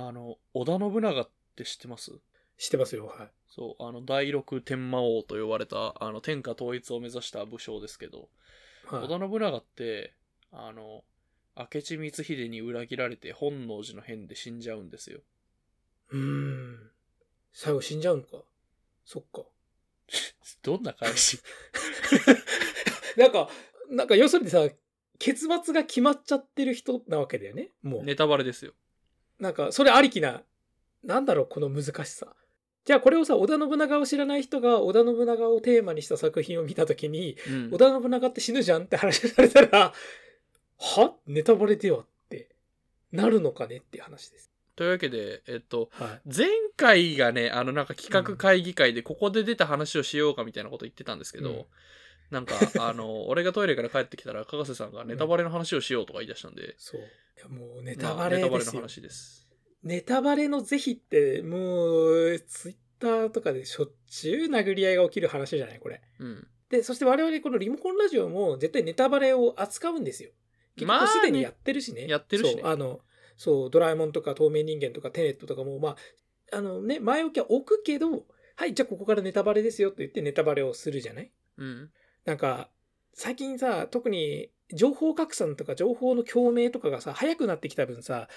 あの、織田信長って知ってます？知ってますよ、はい。そう、あの、第六天魔王と呼ばれた、あの、天下統一を目指した武将ですけど、はい、織田信長って、あの、明智光秀に裏切られて本能寺の変で死んじゃうんですよ。うーん。最後死んじゃうのか？そっか。どんな感じ なんか、なんか要するにさ、結末が決まっちゃってる人なわけだよね。もう。ネタバレですよ。なんか、それありきな、なんだろう、この難しさ。じゃあこれをさ、織田信長を知らない人が織田信長をテーマにした作品を見たときに、うん織田信長って死ぬじゃんって話されたら、は？ネタバレではってなるのかねっていう話です。というわけで、えっと、はい。前回がね、あの、なんか企画会議会でここで出た話をしようかみたいなこと言ってたんですけど、うんなんか、あの、俺がトイレから帰ってきたら、かがせさんがネタバレの話をしようとか言い出したんで、そう。いやもうネネタバレネタバレの。話です。ネタバレの是非って、もう、ツイッターとかでしょっちゅう殴り合いが起きる話じゃないこれ。うん。で、そして我々このリモコンラジオも絶対ネタバレを扱うんですよ。結まあね局すでにやってるしね。やってるしねそう、あの、そう、ドラえもんとか透明人間とかテネットとかも、まあ、あのね、前置きは置くけど、はい、じゃあここからネタバレですよと言ってネタバレをするじゃない？うん。なんか、最近さ、特に情報拡散とか情報の共鳴とかがさ、早くなってきた分さ、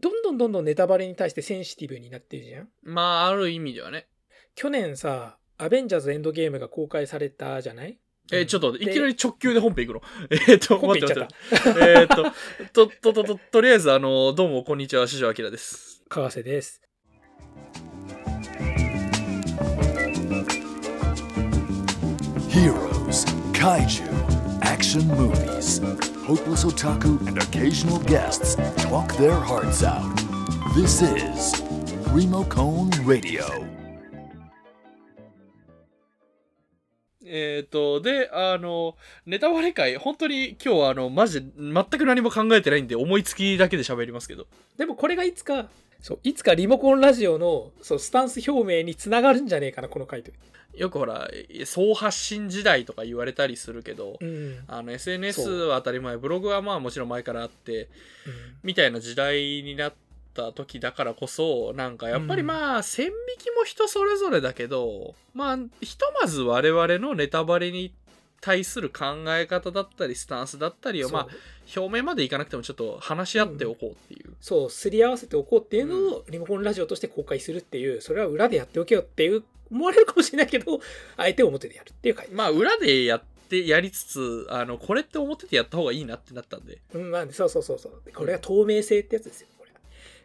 どんどんどんどんネタバレに対してセンシティブになってるじゃん？まあ、ある意味ではね。去年さ、アベンジャーズエンドゲームが公開されたじゃない？えーちょっと、いできなり直球で本編行くの？えっと、待ってちゃっ待って。えっと、と、と、と、と、とりあえず、あの、どうも、こんにちは、四条明です。た。川瀬です。Kaiju, action movies. Hopeless otaku and occasional guests talk their hearts out. This is Remocone Radio. えっと、で、あの、ネタバレ会、本当に今日は、あの、マジで、全く何も考えてないんで、思いつきだけで喋りますけど。でもこれがいつか、そう、いつかリモコンラジオのそうスタンス表明につながるんじゃねえかな、この回答。よくほら、総発信時代とか言われたりするけど、うん。あの、SNS は当たり前、ブログはまあもちろん前からあって、みたいな時代になった時だからこそ、なんかやっぱりまあ、線引きも人それぞれだけど、まあ、ひとまず我々のネタバレに対する考え方だったり、スタンスだったりを、まあ、表面までいかなくてもちょっと話し合っておこうっていう。そう、すり合わせておこうっていうのをリモコンラジオとして公開するっていう、それは裏でやっておけよっていう、思われるかもしれないけど、あえて表でやるっていう回。まあ、裏でやって、やりつつ、あの、これって表でやった方がいいなってなったんで。うん、まあ、そうそうそうそう。これが透明性ってやつですよ、これ。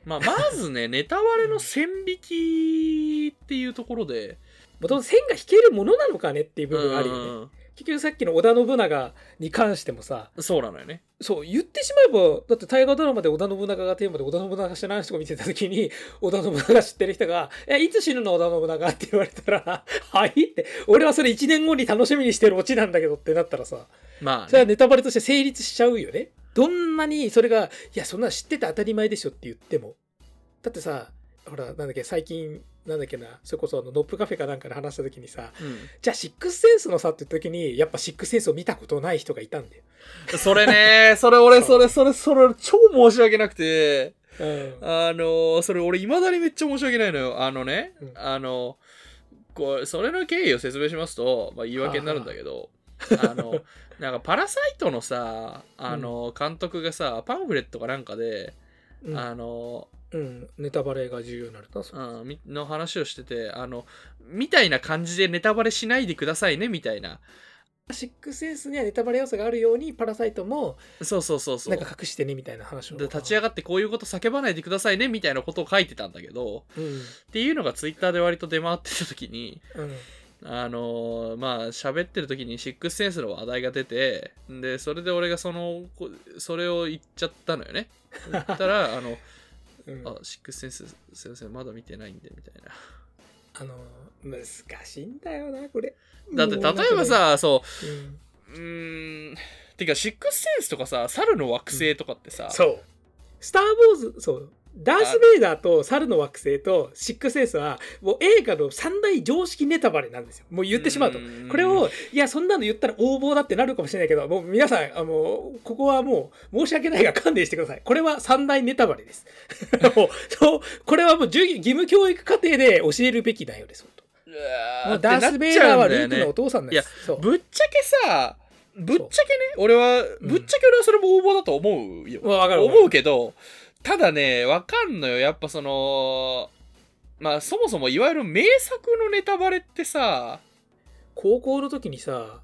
まあ、まずね、ネタバレの線引きっていうところで、もともと線が引けるものなのかねっていう部分があるよね。うん結局さっきの織田信長に関してもさ、そうなのよね。そう、言ってしまえば、だって大河ドラマで織田信長がテーマで織田信長知らない人が見てた時に、織田信長知ってる人が、え、いつ死ぬの織田信長って言われたら、はいって、俺はそれ1年後に楽しみにしてるオチなんだけどってなったらさ、まあ、それはね、ネタバレとして成立しちゃうよね。どんなにそれが、いや、そんなの知ってて当たり前でしょって言っても。だってさ、ほら、なんだっけ、最近、なんだっけな、それこそあの、ノップカフェかなんかで話した時にさ、じゃあ、シックスセンスのさって言った時に、やっぱシックスセンスを見たことない人がいたんだよ。うん。それね、それ俺、それ、それ、それ、超申し訳なくて、うん。あの、それ俺、未だにめっちゃ申し訳ないのよ。あのね、うんあの、こう、それの経緯を説明しますと、まあ、言い訳になるんだけど、あの、なんか、パラサイトのさ、あの、監督がさ、パンフレットかなんかで、うんあの、うん、ネタバレが重要になるな。そううんみの話をしてて、あの、みたいな感じでネタバレしないでくださいね、みたいな。シックスセンスにはネタバレ要素があるように、パラサイトもそうそうそうそう。なんか隠してねみたいな話を。で立ち上がってこういうこと叫ばないでくださいねみたいなことを書いてたんだけどうん。っていうのがツイッターで割と出回ってた時にうん。あのーまあ喋ってる時にシックスセンスの話題が出てでそれで俺がそのこそれを言っちゃったのよね言ったらあのうんあシックスセンスすいませんまだ見てないんでみたいなあの、難しいんだよな、これ。だって例えば、さそうんううーんてかシックスセンスとかさ猿の惑星とかってさ、そう。スター・ウォーズ、そう。ダース・ベイダーと猿の惑星とシックスエースはもう映画の三大常識ネタバレなんですよ。もう言ってしまうとうん。これを、いや、そんなの言ったら横暴だってなるかもしれないけど、もう皆さん、あの、ここはもう申し訳ないが勘弁してください。これは三大ネタバレです。もうそうこれはもう義務教育課程で教えるべき内容です。本当もうダース・ベイダーはルークのお父さんなんです。そうぶっちゃけさぶっちゃけね俺はうんぶっちゃけ俺はそれも応募だと思うよ、わかるわかる思うけどただねわかんのよやっぱそのまあそもそもいわゆる名作のネタバレってさ高校の時にさ、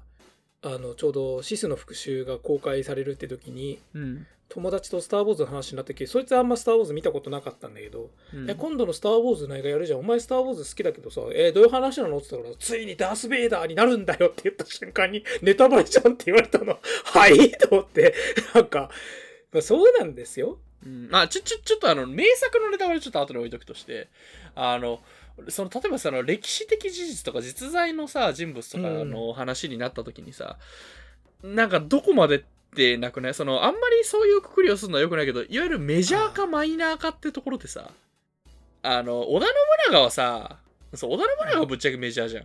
あの、ちょうどシスの復讐が公開されるって時に、うん、友達とスター・ウォーズの話になったけど、そいつあんまスター・ウォーズ見たことなかったんだけど、え今度のスター・ウォーズの映画やるじゃん。お前スター・ウォーズ好きだけどさ、えーどういう話なの？って言ったから、ついにダース・ベイダーになるんだよって言った瞬間に、ネタバレじゃんって言われたの。はい？と思って、なんか、まあ、そうなんですよ。うん。まあちょちょちょっとあの名作のネタバレちょっと後で置いとくとしてあのその例えばその歴史的事実とか実在のさ人物とかの話になった時にさ、なんかどこまでってなくない？そのあんまりそういうくくりをするのはよくないけどいわゆるメジャーかマイナーかってところでさあの織田信長はさそう織田信長はぶっちゃけメジャーじゃん。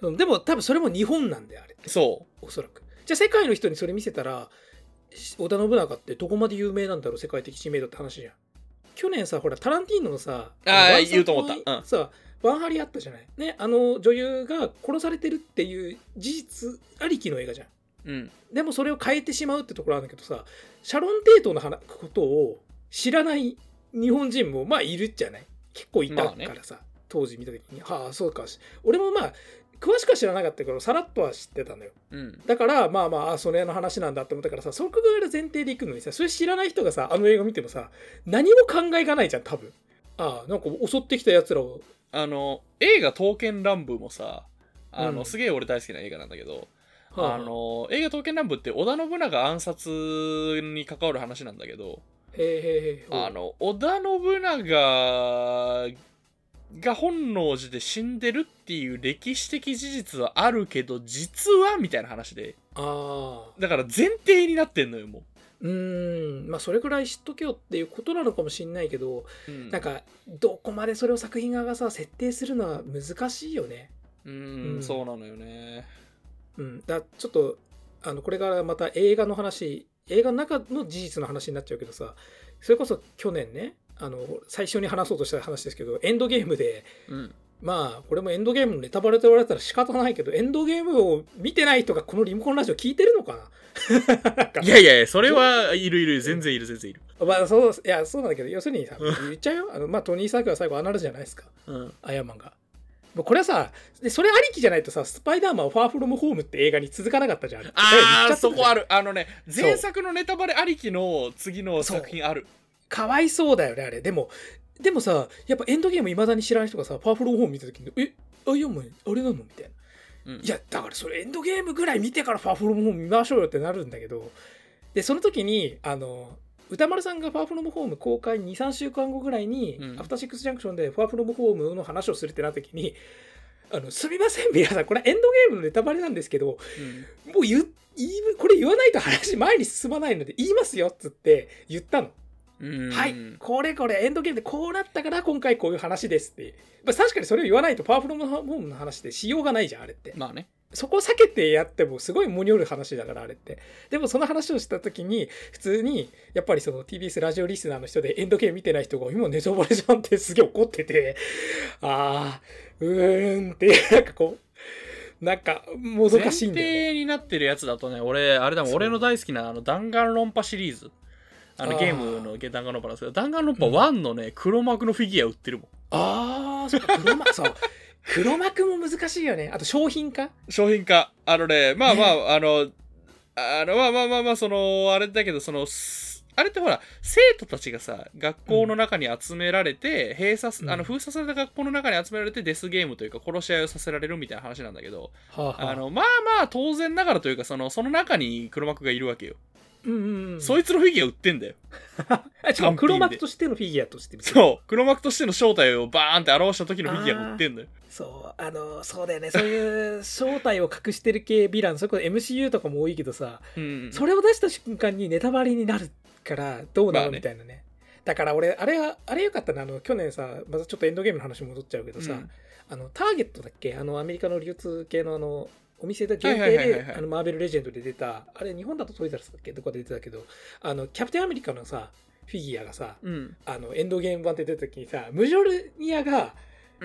そうでも多分それも日本なんだよ、あれ。そう。おそらく。じゃあ世界の人にそれ見せたら、し織田信長ってどこまで有名なんだろう、世界的知名度って話じゃん。去年さ、ほら、タランティーノのさ、あーのワンサ言うと思ったうんさ、ワンハリあったじゃない？ね、あの女優が殺されてるっていう事実ありきの映画じゃん。うんでもそれを変えてしまうってところあるんだけどさ、シャロン・テイトの話ことを知らない日本人もまあいるじゃない？結構いたからさ、当時見た時に、はあ、そうか。俺もまあ、詳しくは知らなかったけど、さらっとは知ってたのよ。うん。だからまあまああそれの話なんだって思ったからさそこぐらいの前提でいくのにさそれ知らない人がさあの映画見てもさ何も考えがないじゃん多分。ああなんか襲ってきたやつらを。あの映画「刀剣乱舞」もさあの、うん。すげえ俺大好きな映画なんだけど、はあの映画「刀剣乱舞」って織田信長暗殺に関わる話なんだけど、へえへえへえあの織田信長が本能寺で死んでるっていう歴史的事実はあるけど実はみたいな話で。ああだから前提になってんのよもう。ーん。まあそれぐらい知っとけよっていうことなのかもしんないけどう、うん、なんかどこまでそれを作品側がさ設定するのは難しいよね。うん、うん。そうなのよね。うん。だちょっとあのこれからまた映画の話映画の中の事実の話になっちゃうけどさそれこそ去年ねあの最初に話そうとした話ですけどエンドゲームでうん。まあこれもエンドゲームのネタバレと言われたら仕方ないけどエンドゲームを見てない人がこのリモコンラジオ聞いてるのかな？いやいやいやそれはいるいる全然いる全然いる。まあそういやそうなんだけど要するにさ言っちゃうよ？あの、まあ、トニー・サークは最後ああなるじゃないですか。うん。アイアンマンが。もうこれはさでそれありきじゃないとさスパイダーマンファーフロムホームって映画に続かなかったじゃん。ああそこある。る。あのね前作のネタバレありきの次の作品あるかわいそうだよねあれ。でもでもさやっぱエンドゲームいまだに知らない人がさファーフロムホーム見た時にえアイアンマンあれなのみたいな。うんいやだからそれエンドゲームぐらい見てからファーフロムホーム見ましょうよってなるんだけどでその時にあの歌丸さんがファーフロムホーム公開23週間後ぐらいに、うんアフターシックスジャンクションでファーフロムホームの話をするってなった時にあのすみません皆さんこれエンドゲームのネタバレなんですけどうんもう言これ言わないと話前に進まないので言いますよっつって言ったの、うんはい。これこれエンドゲームでこうなったから今回こういう話ですって、まあ、確かにそれを言わないとパワーフロムホームの話でしようがないじゃんあれって。まあね。そこを避けてやってもすごいもにょる話だからあれって。でもその話をした時に普通にやっぱりその TBS ラジオリスナーの人でエンドゲーム見てない人が今ネタバレじゃんってすげえ怒っててあーうーんってなんかこうなんかもどかしいんだよね。前提になってるやつだとね俺あれだもん俺の大好きなあの弾丸論破シリーズあのゲームの弾丸論破なんですけど弾丸論破1のね黒幕のフィギュア売ってるもん。ああそっか黒幕そう。黒幕も難しいよね。あと商品化？商品化。あのねまあまああのあのまあまあまあまあそのあれだけどそのすあれってほら生徒たちがさ学校の中に集められて、閉鎖すうん。あの封鎖された学校の中に集められてデスゲームというか殺し合いをさせられるみたいな話なんだけどはあ、はあ、あのまあまあ当然ながらというかそのその中に黒幕がいるわけよ、うんうんうん。そいつのフィギュア売ってんだよ。あしかも黒幕としてのフィギュアとしてそう。黒幕としての正体をバーンって表した時のフィギュア売ってんだよ。そうあのそうだよね。そういう正体を隠してる系ヴィランそれこそ MCU とかも多いけどさうんそれを出した瞬間にネタバレになるからどうなの？みたいなね。だから俺あれはあれよかったな。あの去年さまたちょっとエンドゲームの話戻っちゃうけどさ、うん。あのターゲットだっけ？あのアメリカの流通系のあのお店で限定であのマーベルレジェンドで出たあれ日本だとトイザらスだっけ？どこで出てたけどあのキャプテンアメリカのさフィギュアがさうん。あのエンドゲーム版で出た時にさムジョルニアが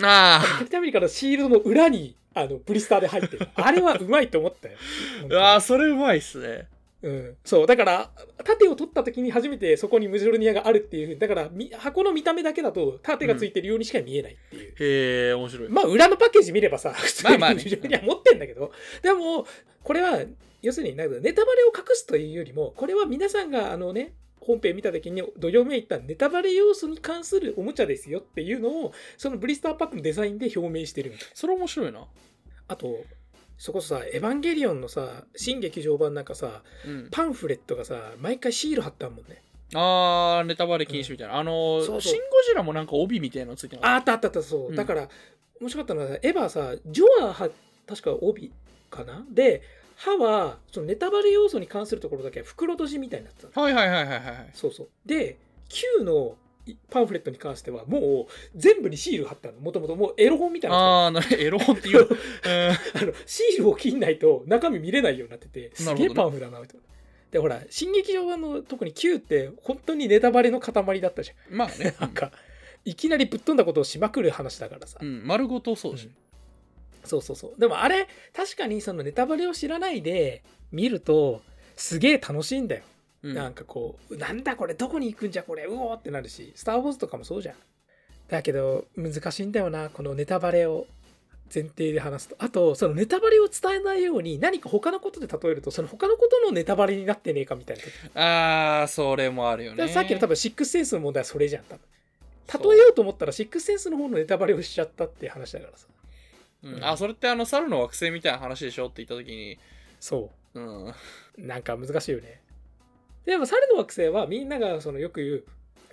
あキャプテンアメリカのシールドの裏にあのブリスターで入ってる。あれはうまいと思ったよ。ああそれうまいっすねうん、そうだから盾を取った時に初めてそこにムジョルニアがあるっていうだからみ箱の見た目だけだと盾がついてるようにしか見えないっていう、へえ面白い。まあ裏のパッケージ見ればさ普通にまあまあねムジョルニア持ってんだけど、でもこれは要するにネタバレを隠すというよりもこれは皆さんがあのね本編見た時に土曜目言ったネタバレ要素に関するおもちゃですよっていうのをそのブリスターパックのデザインで表明してるみたいそれ面白いな。あとそこそさエヴァンゲリオンのさ新劇場版なんかさうん。パンフレットがさ毎回シール貼ってあるもんね。あーネタバレ禁止みたいな、あのそうそう。シン・ゴジラもなんか帯みたいなのついてなかっああったあったあったそう、うん。だから面白かったのはエヴァさジョアは確か帯かな？で歯はそのネタバレ要素に関するところだけ袋閉じみたいになってたはいはいはいはいはいそうそう。で Q のいパンフレットに関してはもう全部にシール貼ったのもともともうエロ本みたいなああなエロ本っていう、う んあのシールを切んないと中身見れないようになっててすげえパンフだなみたいな。でほら新劇場版の特に Q って本当にネタバレの塊だったじゃん。まあね なんかいきなりぶっ飛んだことをしまくる話だからさ。うん丸ごとそうだし、うんそうそうそう。でもあれ確かにそのネタバレを知らないで見るとすげえ楽しいんだよ。うん。なんかこうなんだこれどこに行くんじゃこれうおーってなるし「スター・ウォーズ」とかもそうじゃん。だけど難しいんだよなこのネタバレを前提で話すと。あとそのネタバレを伝えないように何か他のことで例えるとその他のことのネタバレになってねえかみたいな時。ああそれもあるよね。さっきの多分シックスセンスの問題はそれじゃん多分。例えようと思ったらシックスセンスの方のネタバレをしちゃったっていう話だからさ。うん。あそれってあの猿の惑星みたいな話でしょって言った時に。そう。うん。なんか難しいよね。でも猿の惑星はみんながそのよく言う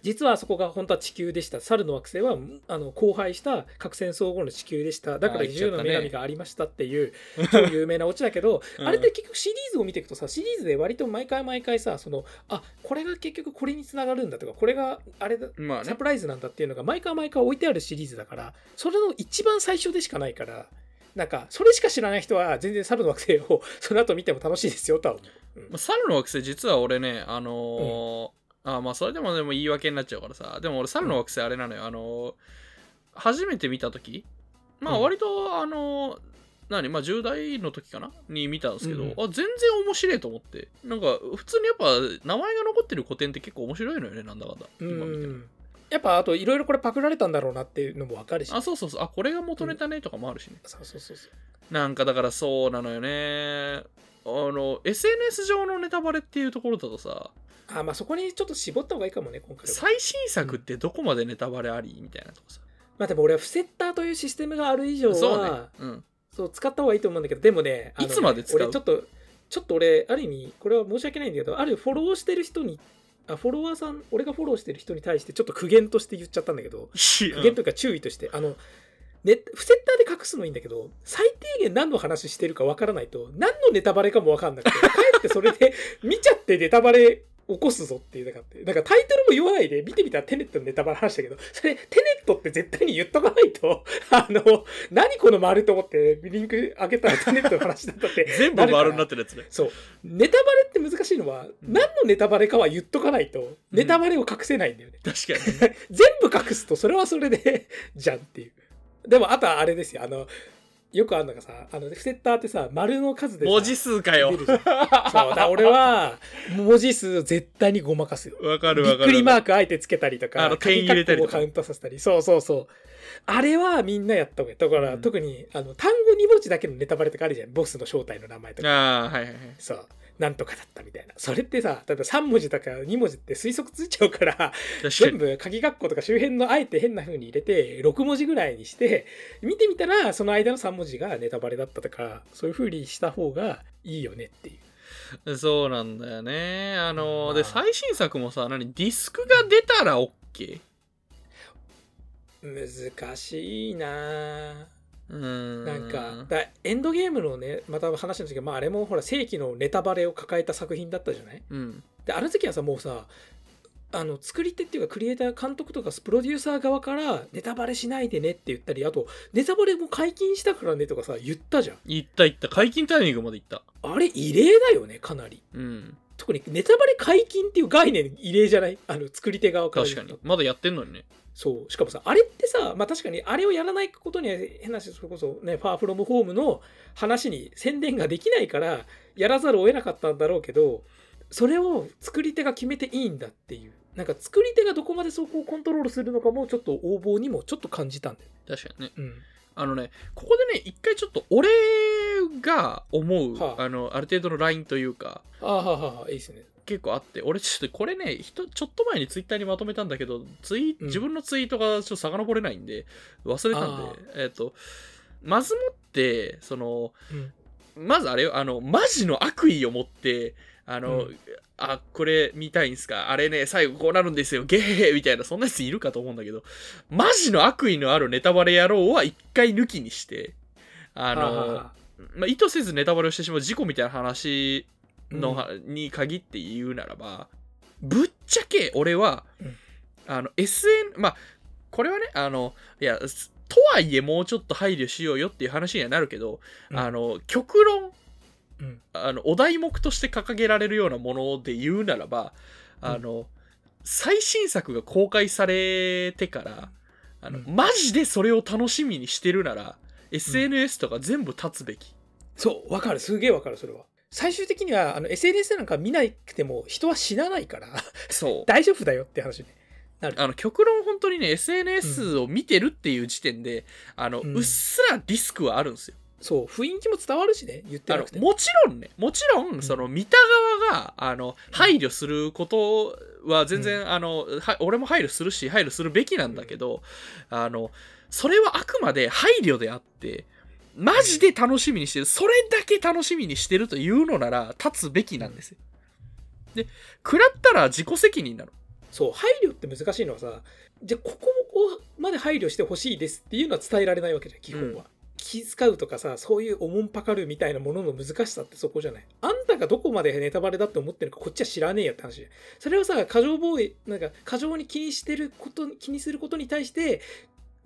実はそこが本当は地球でした。猿の惑星はあの荒廃した核戦争後の地球でした。だから自由の女神がありましたっていう超有名なオチだけど、うん。あれって結局シリーズを見ていくとさシリーズで割と毎回毎回さそのあこれが結局これにつながるんだとかこれがあれだまあね。サプライズなんだっていうのが毎回毎回置いてあるシリーズだからそれの一番最初でしかないからなんかそれしか知らない人は全然猿の惑星を その後見ても楽しいですよとは思う。うん。まあ猿の惑星実は俺ねあのーあまあそれでもでも言い訳になっちゃうからさでも俺猿の惑星あれなのよ。あのー初めて見た時まあうん。割とあのー何まあ10代の時かな？に見たんですけど、うんあ全然面白いと思って。なんか普通にやっぱ名前が残ってる古典って結構面白いのよねなんだかんだ。今見ても。うんやっぱあといろいろこれパクられたんだろうなっていうのもわかるし。あそうそうそう。あこれが元ネタねとかもあるしね、そうそうそうそう。なんかだからそうなのよね。あの SNS 上のネタバレっていうところだとさ。あまあそこにちょっと絞った方がいいかもね今回は。最新作ってどこまでネタバレありみたいなとかさ。まあでも俺はフセッターというシステムがある以上はそうね。うん。そう使った方がいいと思うんだけどでもねねいつまで使う？俺ちょっとちょっと俺ある意味これは申し訳ないんだけどあるフォローしてる人にあフォロワーさん俺がフォローしてる人に対してちょっと苦言として言っちゃったんだけど苦言というか注意としてあのね、フセッターで隠すのいいんだけど最低限何の話してるかわからないと何のネタバレかもわかんなくてかえってそれで見ちゃってネタバレ起こすぞっていうだからなんかタイトルも言わないで見てみたらテネットのネタバレ話したけどそれテネットって絶対に言っとかないと あの何この丸と思ってリンク開けたらテネットの話だったって 全部丸になってるやつね。そう。ネタバレって難しいのは何のネタバレかは言っとかないとネタバレを隠せないんだよね、確かに 全部隠すとそれはそれでじゃんっていう。でもあとはあれですよ。あのよくあるのがさあのフセッターってさ丸の数でさ文字数かよ。そうだ俺は文字数絶対にごまかすよ。わかるびっわかる。くりマークあえてつけたりとかあの点入れたりとか。カウントさせたり。そうそうそう。あれはみんなやった方がいいだから、うん。特にあの単語2文字だけのネタバレとかあるじゃん。ボスの正体の名前とか。ああはいはいはい。そうなんとかだったみたいな。それってさ例えば3文字とか2文字って推測ついちゃうから全に。部鍵括弧とか周辺のあえて変な風に入れて6文字ぐらいにして見てみたらその間の3文字がネタバレだったとかそういう風にした方がいいよねっていう。そうなんだよね。あのまあ。で最新作もさ何ディスクが出たら OK? 難しいなぁうーんなんかだエンドゲームのねまた話なんですけど、まあ、あれもほら正規のネタバレを抱えた作品だったじゃない？うんであの時はさもうさあの作り手っていうかクリエイター監督とかプロデューサー側からネタバレしないでねって言ったりあとネタバレも解禁したからねとかさ言ったじゃん言った言った。解禁タイミングまで言った。あれ異例だよねかなりうん。特にネタバレ解禁っていう概念異例じゃない？あの作り手側から確かに。まだやってんのにね。そうしかもさあれってさまあ確かにあれをやらないことには変な話それこそねファーフロムホームの話に宣伝ができないからやらざるを得なかったんだろうけどそれを作り手が決めていいんだっていうなんか作り手がどこまでそこをコントロールするのかもちょっと横暴にもちょっと感じたんだよ。確かにね。うん、あのね、ここでね、一回ちょっと俺が思う、はあ。あの、ある程度のラインというか、ああはあはあいいですね。結構あって、俺ちょっとこれね、ひとちょっと前にツイッターにまとめたんだけど、ツイうん。自分のツイートがちょっと遡れないんで、忘れたんあで、えっ、と、まずもって、その、うん。まずあれよ、あの、マジの悪意を持って、あの、うん。あ、これ見たいんすか？あれね、最後こうなるんですよ。ゲヘヘみたいな、そんなやついるかと思うんだけど、マジの悪意のあるネタバレ野郎は一回抜きにして、あの、まあ、意図せずネタバレをしてしまう事故みたいな話の、うん。に限って言うならば、ぶっちゃけ俺は、うん。あの SN まあこれはねあのいやすとはいえもうちょっと配慮しようよっていう話にはなるけど、うん。あの極論うん。あのお題目として掲げられるようなもので言うならばあの、最新作が公開されてからあの、うん。マジでそれを楽しみにしてるなら SNS とか全部立つべき、そうわかる。すげえわかるそれは。最終的にはあの SNS なんか見なくても人は死なないから。そう。大丈夫だよって話ね。なる。あの極論本当にね SNS を見てるっていう時点で、あのうっすらリスクはあるんですよ。そう雰囲気も伝わるしね言ってなくて。もちろんねもちろんその見た側があの配慮することは全然、あのは俺も配慮するし配慮するべきなんだけど、あのそれはあくまで配慮であってマジで楽しみにしてるそれだけ楽しみにしてるというのなら立つべきなんですよ。で食らったら自己責任なの。そう配慮って難しいのはさじゃあここもこうまで配慮してほしいですっていうのは伝えられないわけじゃん基本は、気遣うとかさそういうおもんぱかるみたいなものの難しさってそこじゃない。あんたがどこまでネタバレだって思ってるかこっちは知らねえやって話それをさ過剰防衛なんか過剰に気にしてること気にすることに対して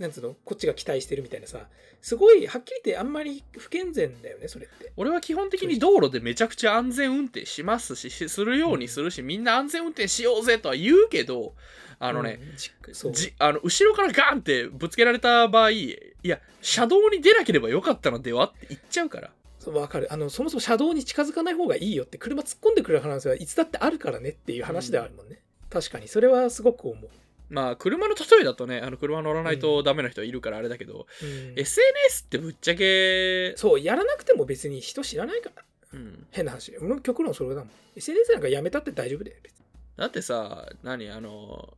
なんつうのこっちが期待してるみたいなさすごいはっきり言ってあんまり不健全だよねそれって。俺は基本的に道路でめちゃくちゃ安全運転しますししするようにするし、みんな安全運転しようぜとは言うけどあのね、うんじあの後ろからガンってぶつけられた場合いや車道に出なければよかったのではって言っちゃうから。わかる。あのそもそも車道に近づかない方がいいよって車突っ込んでくる話はいつだってあるからねっていう話ではあるもんね、確かに。それはすごく思う、まあ車の例えだとねあの車乗らないとダメな人いるからあれだけど、うん。SNS ってぶっちゃけ、そうやらなくても別に人知らないから。うん、変な話。俺の極論それだもん。SNS なんかやめたって大丈夫だよ。別にだってさ何あの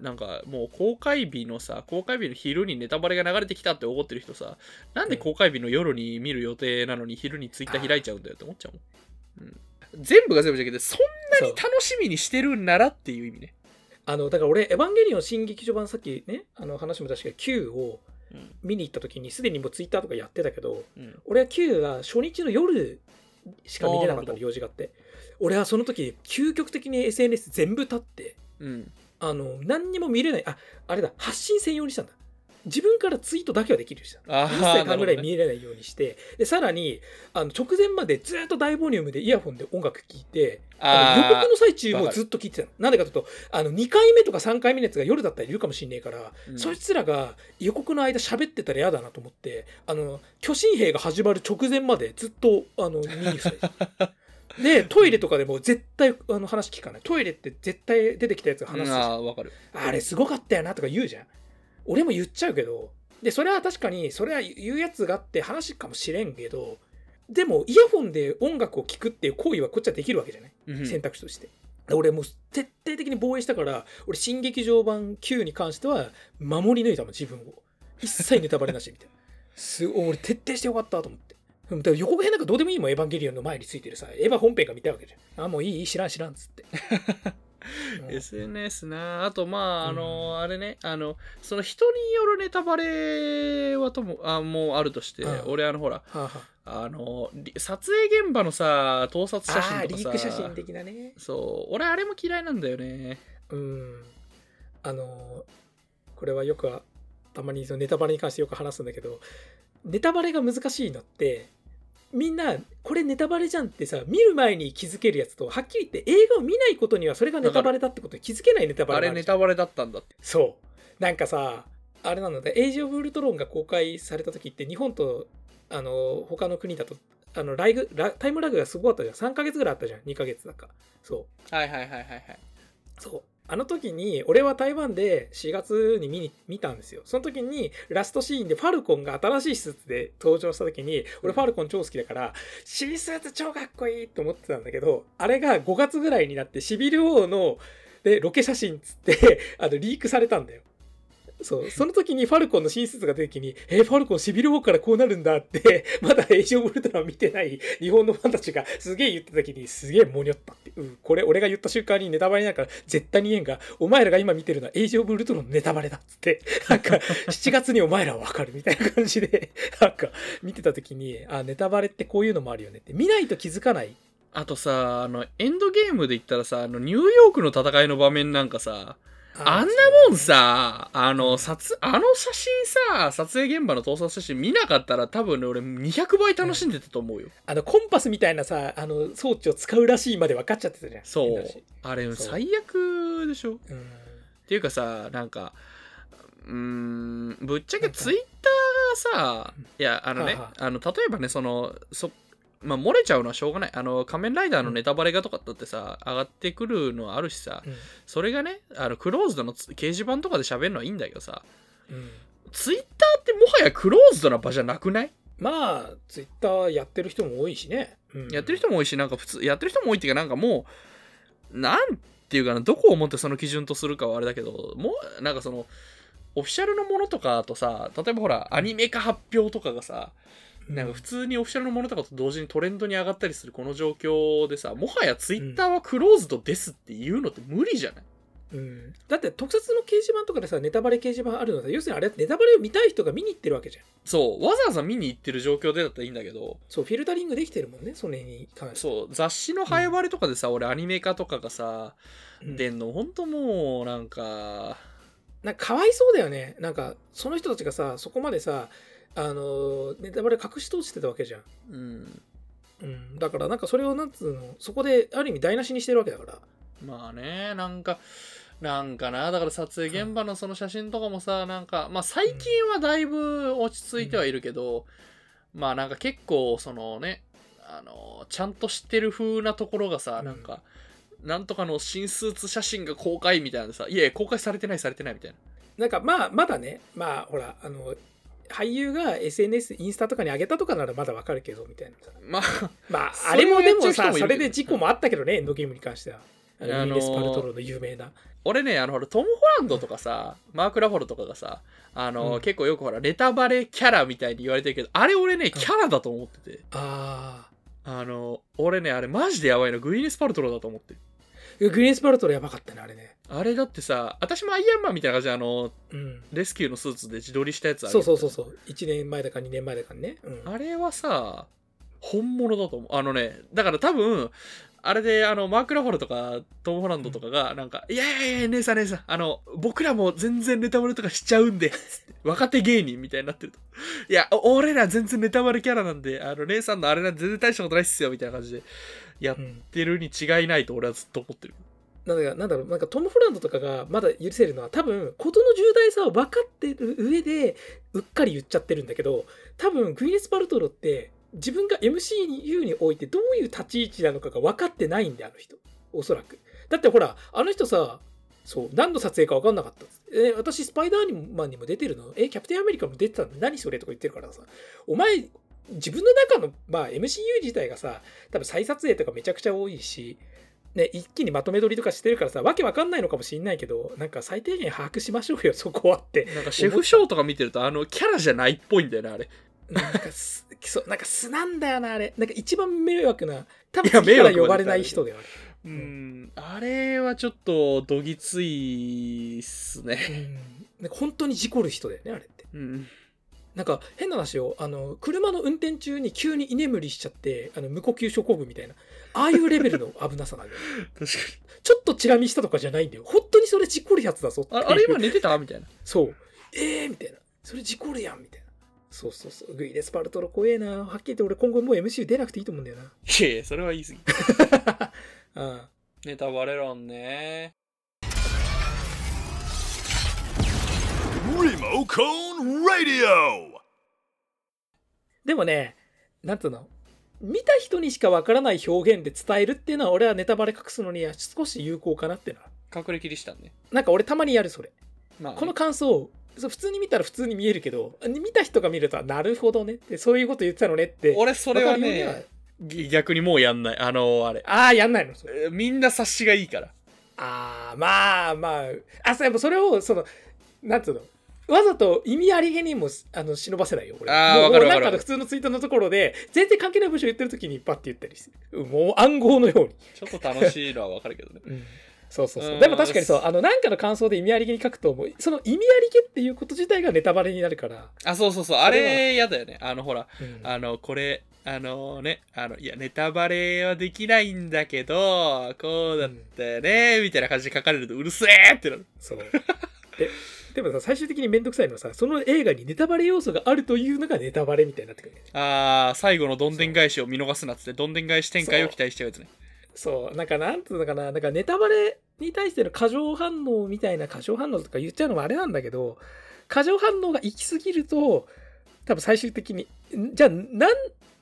なんかもう公開日のさ公開日の昼にネタバレが流れてきたって怒ってる人さなんで公開日の夜に見る予定なのに昼にツイッター開いちゃうんだよって思っちゃうもん、うん、全部が全部じゃなくてそんなに楽しみにしてるんならっていう意味ねあのだから俺「エヴァンゲリオン新劇場版」さっきねあの話も確か9をうん。見に行った時にすでにもうツイッターとかやってたけどうん。俺は9が初日の夜しか見れなかったの用事があって。俺はその時究極的に SNS 全部立ってうん。あの何にも見れない。ああれだ発信専用にしたんだ自分からツイートだけはできるようにしたあー一切間ぐらい見れないようにして、でさらにあの直前までずっと大ボリュームでイヤホンで音楽聴いて予あ告の最中もずっと聴いてたの。なんでかというとあの2回目とか3回目のやつが夜だったらいるかもしんねえから、うん。そいつらが予告の間喋ってたら嫌だなと思ってあの巨神兵が始まる直前までずっとあの見に来た でトイレとかでも絶対あの話聞かない。トイレって絶対出てきたやつがうん。話すあれすごかったよなとか言うじゃん。俺も言っちゃうけど、で、それは確かに、それは言うやつがあって話かもしれんけど、でも、イヤホンで音楽を聴くっていう行為はこっちはできるわけじゃない、うん選択肢として。俺もう徹底的に防衛したから、俺、新劇場版9に関しては、守り抜いたもん、自分を。一切ネタバレなしみたいな。すごい、俺、徹底してよかったと思って。うんだから予告編なんかどうでもいいもん、エヴァンゲリオンの前についてるさ、エヴァ本編が見たいわけじゃん。あ、もういいいい、知らん知らんっつって。うん。SNS な。あとまああの、うん。あれね。あのその人によるネタバレはともあもうあるとして、うん。俺あのほらはあはあ。あのり撮影現場のさ盗撮写真とかさ。ーク写真的なね。そう。俺あれも嫌いなんだよね。うん。あのこれはよくはたまにそのネタバレに関してよく話すんだけどネタバレが難しいのってみんなこれネタバレじゃんってさ見る前に気づけるやつとはっきり言って映画を見ないことにはそれがネタバレだってことに気づけないネタバあレがあれネタバレだったんだって。そう。なんかさあれなのでエイジ・オブ・ウルトロンが公開された時って日本とあの他の国だとあのライグラタイムラグがすごかったじゃん。3ヶ月ぐらいあったじゃん。2ヶ月だか。そう。はいはいはいはいはい。そう。あの時に、俺は台湾で4月に見に見たんですよ。その時に、ラストシーンでファルコンが新しいスーツで登場した時に、俺ファルコン超好きだから、新スーツ超かっこいいと思ってたんだけど、あれが5月ぐらいになって、シビル王の、で、ロケ写真つって、あの、リークされたんだよ。そう。その時にファルコンの新スーツが出た時に、えーファルコンシビル王からこうなるんだって、まだエイジオブルトラを見てない日本のファンたちがすげえ言った時に、すげえモニョったって。うん、これ俺が言った瞬間にネタバレなんか絶対に言えんが、お前らが今見てるのはエイジオブルトラのネタバレだっつって、なんか7月にお前らはわかるみたいな感じで、なんか見てた時に、あ、ネタバレってこういうのもあるよねって。見ないと気づかない。あとさあのエンドゲームで言ったらさあのニューヨークの戦いの場面なんかさあんなもんさあの撮あの写真さ撮影現場の盗撮写真見なかったら多分ね俺200倍楽しんでたと思うよ、あの、コンパスみたいなさ、あの、装置を使うらしいまで分かっちゃってたじゃん。そう。あれ最悪でしょ。っうん。ていうかさなんかうーんぶっちゃけツイッターがさいやあのねあの例えばねそのそまあ漏れちゃうのはしょうがない。あの仮面ライダーのネタバレがとかだってさ上がってくるのはあるしさうん。それがねあのクローズドのつ掲示板とかで喋るのはいいんだけどさうん。ツイッターってもはやクローズドな場じゃなくない、まあ、ツイッターやってる人も多いしね。うん。やってる人も多いしなんか普通やってる人も多いっていうかなんかもうなんていうかなどこをもってその基準とするかはあれだけどもうなんかそのオフィシャルのものとかとさ例えばほらアニメ化発表とかがさなんか普通にオフィシャルのものとかと同時にトレンドに上がったりするこの状況でさもはやツイッターはクローズドですっていうのって無理じゃない、うん、だって特撮の掲示板とかでさネタバレ掲示板あるのさ要するにあれネタバレを見たい人が見に行ってるわけじゃん。そう。わざわざ見に行ってる状況でだったらいいんだけど。そうフィルタリングできてるもんねそれに関して。そう。雑誌のハエバレとかでさ、俺アニメ化とかがさうん。出んのほんともうなんか。なんかかわいそうだよね。なんかその人たちがさそこまでさあのネタバレ隠し通してたわけじゃん、うん。うん、だからなんかそれをなんつうのそこである意味台無しにしてるわけだから。まあねなんかなんかな。だから撮影現場のその写真とかもさなんかまあ最近はだいぶ落ち着いてはいるけど、まあなんか結構そのねあのちゃんと知ってる風なところがさ、うん。なんかなんとかの新スーツ写真が公開みたいなさいやいや公開されてないされてないみたいな。なんかまあまだねまあほらあの俳優が SNS インスタとかに上げたとかならまだわかるけどみたいな。さまあまああれもでもさそれで事故もあったけどねエンドゲームに関しては。あのス・パルトロの有名な。俺ねあのトム・ホランドとかさマーク・ラフォルとかがさあの、うん。結構よくほらネタバレキャラみたいに言われてるけどあれ俺ねキャラだと思ってて、ああの俺ねあれマジでやばいの。グイネス・パルトロだと思ってグリーンスパルトロやばかったねあれねあれだってさ私もアイアンマンみたいな感じであのうん。レスキューのスーツで自撮りしたやつあるそうそうそうそう。1年前だか2年前だかにね、うん、あれはさ本物だと思う。あのねだから多分あれであのマーク・ラフォルとかトム・ホランドとかがなんか「いやいやいや姉さん姉さんあの僕らも全然ネタバレとかしちゃうんで」若手芸人みたいになってると「いやお俺ら全然ネタバレキャラなんであの姉さんのあれなんて全然大したことないっすよ」みたいな感じでやっうんてるに違いないと俺はずっと思ってるなんだなんだろうなんかトム・ホランドとかがまだ許せるのは多分事の重大さを分かってる上でうっかり言っちゃってるんだけど多分グリネス・パルトロって自分が MCU においてどういう立ち位置なのかが分かってないんであの人。おそらく。だってほらあの人さそう何の撮影か分かんなかった。私スパイダーマンにも出てるの？えキャプテンアメリカも出てたの？何それとか言ってるからさ。お前自分の中の、まあ、MCU 自体がさ多分再撮影とかめちゃくちゃ多いしね、一気にまとめ撮りとかしてるからさわけわかんないのかもしんないけどなんか最低限把握しましょうよ そこはって。なんかシェフショーとか見てるとあのキャラじゃないっぽいんだよねあれ。なんかす そうなんか素なんだよなあれ。なんか一番迷惑な多分いや次から迷惑は呼ばれない人だよあれ。うん。あれはちょっとどぎついっすね。うん。なんか本当に事故る人だよねあれって。うん。なんか変な話よあの車の運転中に急に居眠りしちゃってあの無呼吸症候群みたいなああいうレベルの 危なさなんだよ。確かちょっとチラ見したとかじゃないんだよ。本当にそれ事故るやつだぞああれ今寝てた？みたいな。そう。えーみたいな。それ事故るやんみたいな。そうそうそう。グイレスパルトロ怖えな。はっきり言って俺今後もう MCU 出なくていいと思うんだよいやいやそれは言い過ぎ。な うん。ネタバレ論ね。Remo Cone Radio! でもね、なんつうの、見た人にしかわからない表現で伝えるっていうのは俺はネタバレ隠すのには少し有効かなっていうのは。隠れキリシタンねなんか俺たまにやるそれ。まあね、この感想をそう普通に見たら普通に見えるけど、見た人が見ると、なるほどねって、そういうこと言ってたのねって。俺それはねぎ逆にもうやんないあのあれああ、やんないのみんな察しがいいからああ、まあまあ。あ、そうやっぱそれを、その、なんつうの？わざと意味ありげにもあの忍ばせないよ。俺あーもうなんかの普通のツイートのところで、全然関係ない文章言ってる時にパッて言ったりする。もう暗号のように。ちょっと楽しいのはわかるけどね そうそうそうう。んでも確かにそう、あの、なんかの感想で意味ありげに書くと、その意味ありげっていうこと自体がネタバレになるから。あそうそうそうあれやだよねあのほらうんあのこれあのねあのいやネタバレはできないんだけどこうだったよねみたいな感じで書かれるとうるせえってなるそう。で、でもさ、最終的にめんどくさいのはさ、その映画にネタバレ要素があるというのがネタバレみたいになってくるね。あー最後のどんでん返しを見逃すなっつってどんでん返し展開を期待しちゃうやつねそう、なんかなんつうのかな、なんかネタバレに対しての過剰反応みたいな過剰反応とか言っちゃうのもあれなんだけど、過剰反応が行き過ぎると、多分最終的に、んじゃあ、なん、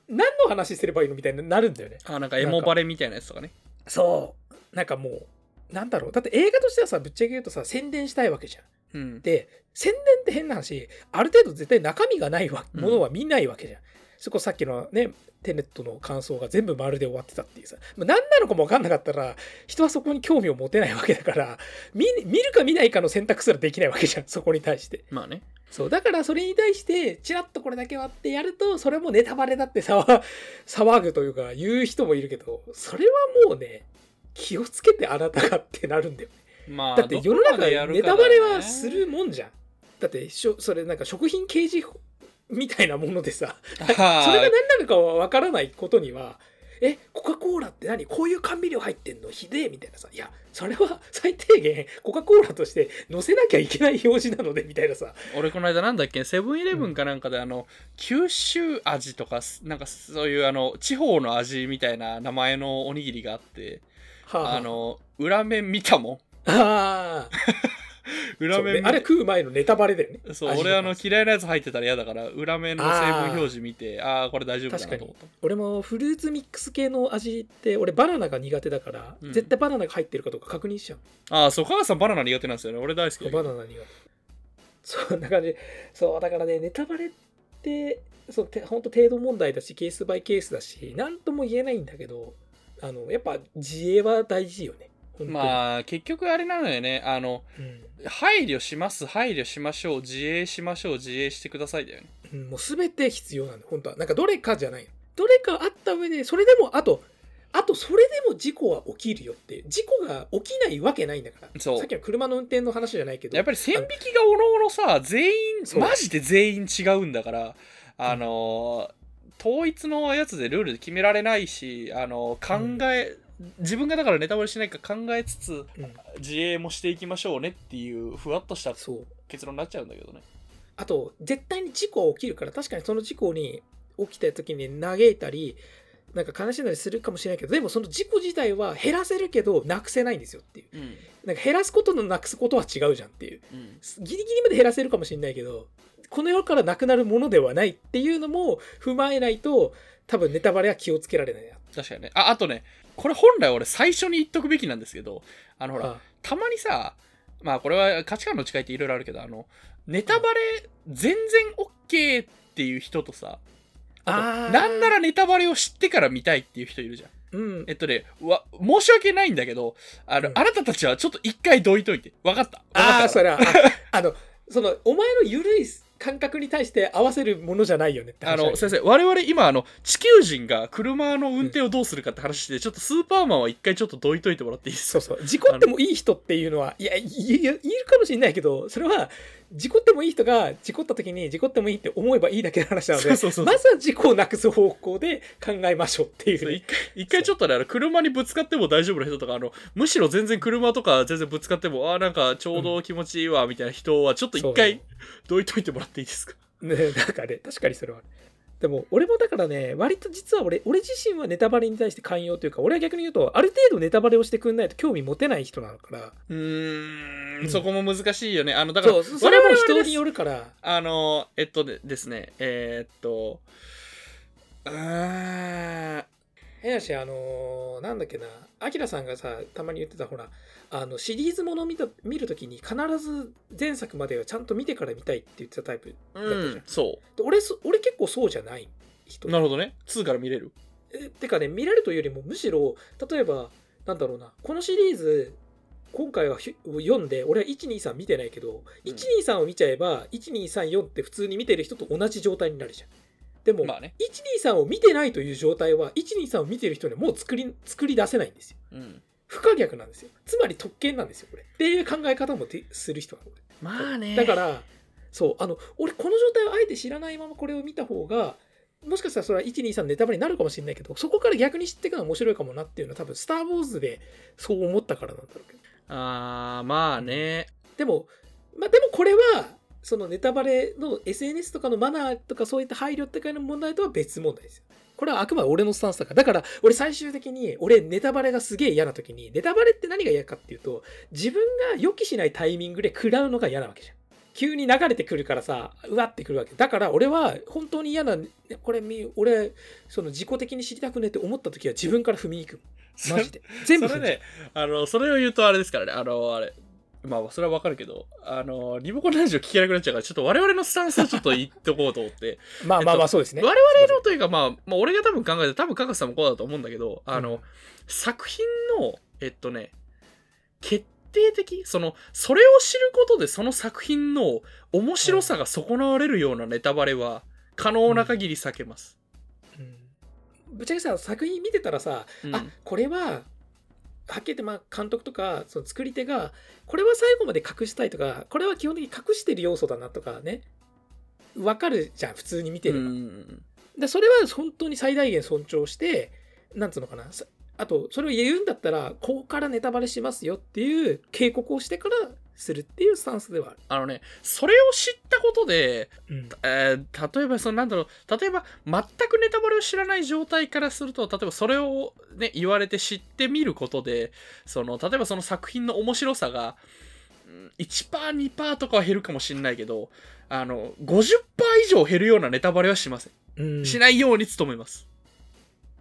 何の話すればいいのみたいになるんだよね。あなんかエモバレみたいなやつとかねそう。なんかもう、なんだろう。だって映画としてはさ、ぶっちゃけ言うとさ、宣伝したいわけじゃん。うんで、宣伝って変な話、ある程度絶対中身がないわうんものは見ないわけじゃん。そこさっきのね、テネットの感想が全部丸で終わってたっていうさ、まあ何なのかも分かんなかったら、人はそこに興味を持てないわけだから、見見るか見ないかの選択すらできないわけじゃん、そこに対して。まあねそう、だからそれに対して、チラッとこれだけ割ってやると、それもネタバレだって騒騒ぐというか、言う人もいるけど、それはもうね、気をつけてあなたがってなるんだよね。まあだって世の中ネタバレはするもんじゃん。だってしょそれなんか食品掲示みたいなものでさそれが何なのかは分からないことにはえコカ・コーラって何？こういう甘味料入ってんの？ひでえみたいなさ。いやそれは最低限コカ・コーラとして載せなきゃいけない表示なのでみたいなさ。俺この間なんだっけ？セブンイレブンかなんかであの、九州味とかなんかそういうあの地方の味みたいな名前のおにぎりがあってはあはあ。あの裏面見たもんあ裏面あれ食う前のネタバレだよね。そう俺あの嫌いなやつ入ってたら嫌だから裏面の成分表示見てああーこれ大丈夫だなと思った。俺もフルーツミックス系の味って俺バナナが苦手だから、うん。絶対バナナが入ってるかどうか確認しちゃう。ああそう母さんバナナ苦手なんですよね。俺大好き。バナナ苦手。そんな感じそうだからねネタバレってそうて本当程度問題だしケースバイケースだし何とも言えないんだけどあのやっぱ自衛は大事よねまあ結局あれなのよね。あの配慮します配慮しましょう自衛しましょう自衛してくださいだよね。うんうんもう全て必要なんだ本当は。なんかどれかじゃない。のどれかあった上でそれでもあとあとそれでも事故は起きるよって事故が起きないわけないんだから。さっきの車の運転の話じゃないけど。やっぱり線引きがおのおのさ全員マジで全員違うんだからあのー統一のやつでルールで決められないしあの考え、自分がだからネタバレしないか考えつつうん。自衛もしていきましょうねっていうふわっとしたそう。結論になっちゃうんだけどね。あと絶対に事故は起きるから確かにその事故に起きた時に嘆いたりなんか悲しんだりするかもしれないけどでもその事故自体は減らせるけどなくせないんですよっていう。うん。なんか減らすこととなくすことは違うじゃんっていう。うん。ギリギリまで減らせるかもしれないけどこの世からなくなるものではないっていうのも踏まえないと多分ネタバレは気をつけられないな。確かにね。ああとねこれ本来俺最初に言っとくべきなんですけどあのほらあたまにさまあこれは価値観の違いっていろいろあるけどあのネタバレ全然 OK っていう人とさあとなんならネタバレを知ってから見たいっていう人いるじゃん。うん。えっとねわ申し訳ないんだけどあの、うん。あなたたちはちょっと一回どいといて。分かった。分かったああそれは。ああのそのお前の緩い感覚に対して合わせるものじゃないよねってあの先生我々今あの地球人が車の運転をどうするかって話で、ちょっとスーパーマンは一回ちょっとどいといてもらっていいですか？そうそう。事故ってもいい人っていうのはいやいいいいるかもしれないけどそれは事故ってもいい人が事故った時に事故ってもいいって思えばいいだけの話なのでまずは事故をなくす方向で考えましょうっていう一回一回ちょっとねあの車にぶつかっても大丈夫な人とかあのむしろ全然車とか全然ぶつかってもあーなんかちょうど気持ちいいわみたいな人はちょっと一回どいといてもらっていいですか？ねなんかね確かにそれはでも俺もだからね割と実は俺俺自身はネタバレに対して寛容というか俺は逆に言うとある程度ネタバレをしてくんないと興味持てない人なのから。うーうん。んそこも難しいよね。あのだからそうそれはも人によるから。あのえっとでですねえーっとうーん変やしあのーなんだっけなアキラさんがさたまに言ってたほらあのシリーズもの見た見るときに必ず前作まではちゃんと見てから見たいって言ってたタイプだったじゃん、うんそで俺そ俺結構そうじゃない人。うなるほどね。2から見れる。えてかね見れるというよりもむしろ例えばなんだろうなこのシリーズ今回はひ読んで俺は123見てないけど、うん。123を見ちゃえば1234って普通に見てる人と同じ状態になるじゃんでも、まあね。123を見てないという状態は123を見てる人にはもう作り作り出せないんですよ。うん。不可逆なんですよ。つまり特権なんですよこれ。っていう考え方もてする人なのこれ。まあね。だからそうあの俺この状態をあえて知らないままこれを見た方がもしかしたらそれは123ネタバレになるかもしれないけどそこから逆に知っていくのは面白いかもなっていうのは多分「スター・ウォーズ」でそう思ったからなんだろうけど。あーまあね。でもまあでもこれはそのネタバレの SNS とかのマナーとかそういった配慮っていうの問題とは別問題ですよ。これはあくまで俺のスタンスだから。だから俺最終的に俺ネタバレがすげえ嫌な時にネタバレって何が嫌かっていうと自分が予期しないタイミングで食らうのが嫌なわけじゃん。急に流れてくるからさうわってくるわけ。だから俺は本当に嫌なこれみ俺その自己的に知りたくねって思った時は自分から踏みに行く。マジで。全部それねあのそれを言うとあれですからね。あのあれまあそれはわかるけどあのリモコンラジオ聞けなくなっちゃうからちょっと我々のスタンスをちょっと言っとこうと思って。まあまあまあそうですね。我々のというかまあ、まあ、俺が多分考えて多分カカさんもこうだと思うんだけどあの、うん。作品のえっとね決定的そのそれを知ることでその作品の面白さが損なわれるようなネタバレは可能な限り避けます、うん。ぶっちゃけさ作品見てたらさ、うん。あこれははっきり言ってまあ監督とかその作り手がこれは最後まで隠したいとかこれは基本的に隠してる要素だなとかね。わかるじゃん普通に見てれば、うんでそれは本当に最大限尊重してなんつうのかな。さあとそれを言うんだったらここからネタバレしますよっていう警告をしてからするっていうスタンスではある、あのねそれを知ったことでうん。えー例えばそのなんだろう例えば全くネタバレを知らない状態からすると例えばそれを、ね、言われて知ってみることでその例えばその作品の面白さがうん 1%2% とかは減るかもしれないけどあの50%以上減るようなネタバレはしません、うん。しないように努めます。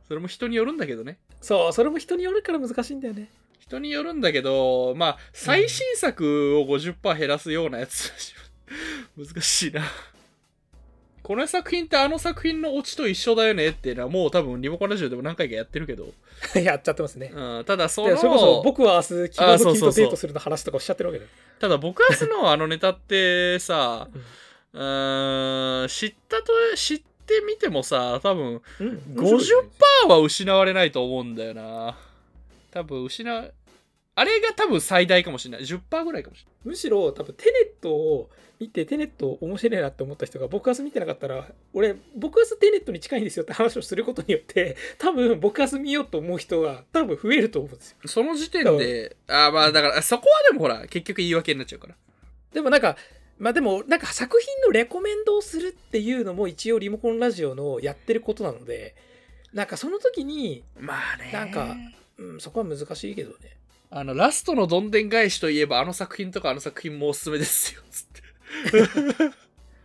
それも人によるんだけどね。そうそれも人によるから難しいんだよね人によるんだけどまあ最新作を50%減らすようなやつ。難しいな。この作品ってあの作品のオチと一緒だよね。っていうのはもう多分リモコンラジオでも何回かやってるけど、やっちゃってますね。うん、ただそのでそれこそ僕は明日昨日の君とあそうそうそうデートするの話とかおっしゃってるわけだよ。ただ僕はそのあのネタってさうん。うーん知ったと知ってみてもさ多分うん、50%は失われないと思うんだよな多分失うあれが多分最大かもしれない10%ぐらいかもしれないむしろ多分テネットを見てテネット面白いなって思った人が僕明日見てなかったら俺僕明日テネットに近いんですよって話をすることによって 多分僕明日見ようと思う人が多分増えると思うんですよ。その時点で、あーまあだから、そこはでもほら、結局言い訳になっちゃうから。でもなんかまあでもなんか作品のレコメンドをするっていうのも一応リモコンラジオのやってることなのでなんかその時に、まあねなんかうん、そこは難しいけどね。あの、ラストのどんでん返しといえば、あの作品とかあの作品もおすすめですよ、つっ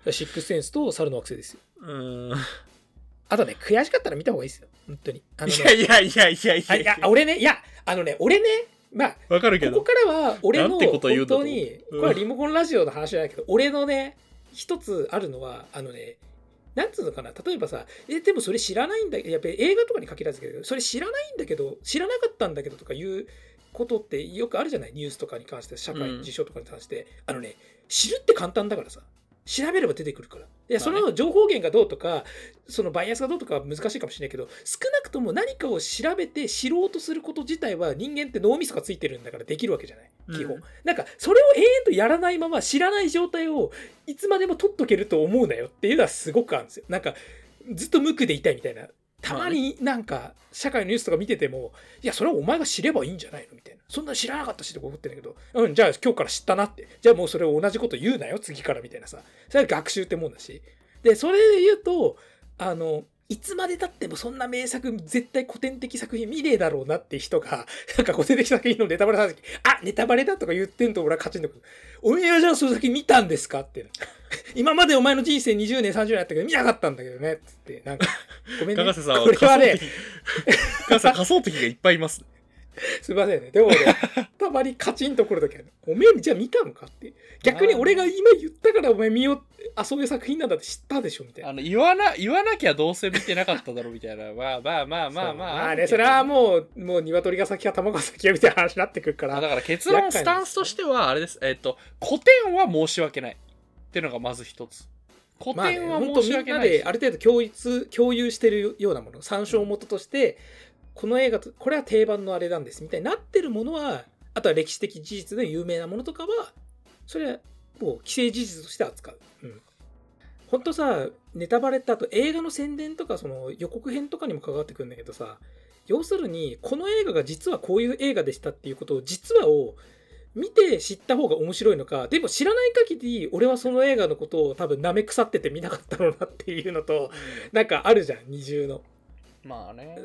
て。シックスセンスと猿の惑星ですよ。うーん。あとね、悔しかったら見た方がいいですよ。本当に。あのねいやいやいやいやいあいや、俺ね、いや、あのね、俺ね、まあ、わかるけど。ここからは俺のなんてこと言うんだと本当に、うんこれはリモコンラジオの話じゃないけど、俺のね、一つあるのは、あのね、なんつうのかな、例えばさ、え、でもそれ知らないんだやっぱり映画とかに限らずだけど、それ知らないんだけど、知らなかったんだけどとかいうことってよくあるじゃない？ニュースとかに関して、社会うん。事象とかに関して、あのね、知るって簡単だからさ、調べれば出てくるから。いや、その情報源がどうとか、そのバイアスがどうとかは難しいかもしれないけど、少なくとも何かを調べて知ろうとすること自体は人間って脳みそがついてるんだからできるわけじゃない？基本。うんなんか、それを永遠とやらないまま知らない状態をいつまでも取っとけると思うなよっていうのはすごくあるんですよ。なんか、ずっと無垢でいたいみたいな。たまになんか、社会のニュースとか見てても、いや、それはお前が知ればいいんじゃないのみたいな。そんな知らなかったしとか思ってんだけど、うん、じゃあ今日から知ったなって。じゃあもうそれを同じこと言うなよ、次からみたいなさ。それは学習ってもんだし。で、それで言うと、あの、いつまでたってもそんな名作、絶対古典的作品見ねえだろうなって人が、なんか古典的作品のネタバレされあ、ネタバレだとか言ってんと俺は勝ちんだけど、おめえはじゃあその先見たんですかって。今までお前の人生20年、30年あったけど見なかったんだけどね。つって、なんか、ごめんね。かかせさんはこれはね仮想、敵。かかせさん仮想敵がいっぱいいます。すいませんね。でもね、たまにカチンとくるときある。おめえじゃあ見たのかって。逆に俺が今言ったからお前見ようって、あ、そういう作品なんだって知ったでしょみたいな。あの、言わな、言わなきゃどうせ見てなかっただろうみたいな。まあまあまあまあまあ。まあね、それはもう、もう鶏が先か卵が先かみたいな話になってくるかあら。だから結論、スタンスとしては、あれです。えっと、古典は申し訳ない。っていうのがまず一つ。古まあね、典は本当申しみんなで訳ないし。ある程度共有共有してるようなもの、参照元として、この映画と、これは定番のあれなんですみたいになってるものは、あとは歴史的事実で有名なものとかは、それはもう既成事実として扱う。うん。本当さ、ネタバレってあと映画の宣伝とかその予告編とかにも関わってくるんだけどさ、要するに、この映画が実はこういう映画でしたっていうことを、実はを見て知った方が面白いのか、でも知らない限り、俺はその映画のことを多分舐め腐ってて見なかったのなっていうのと、なんかあるじゃん、二重の。まあね。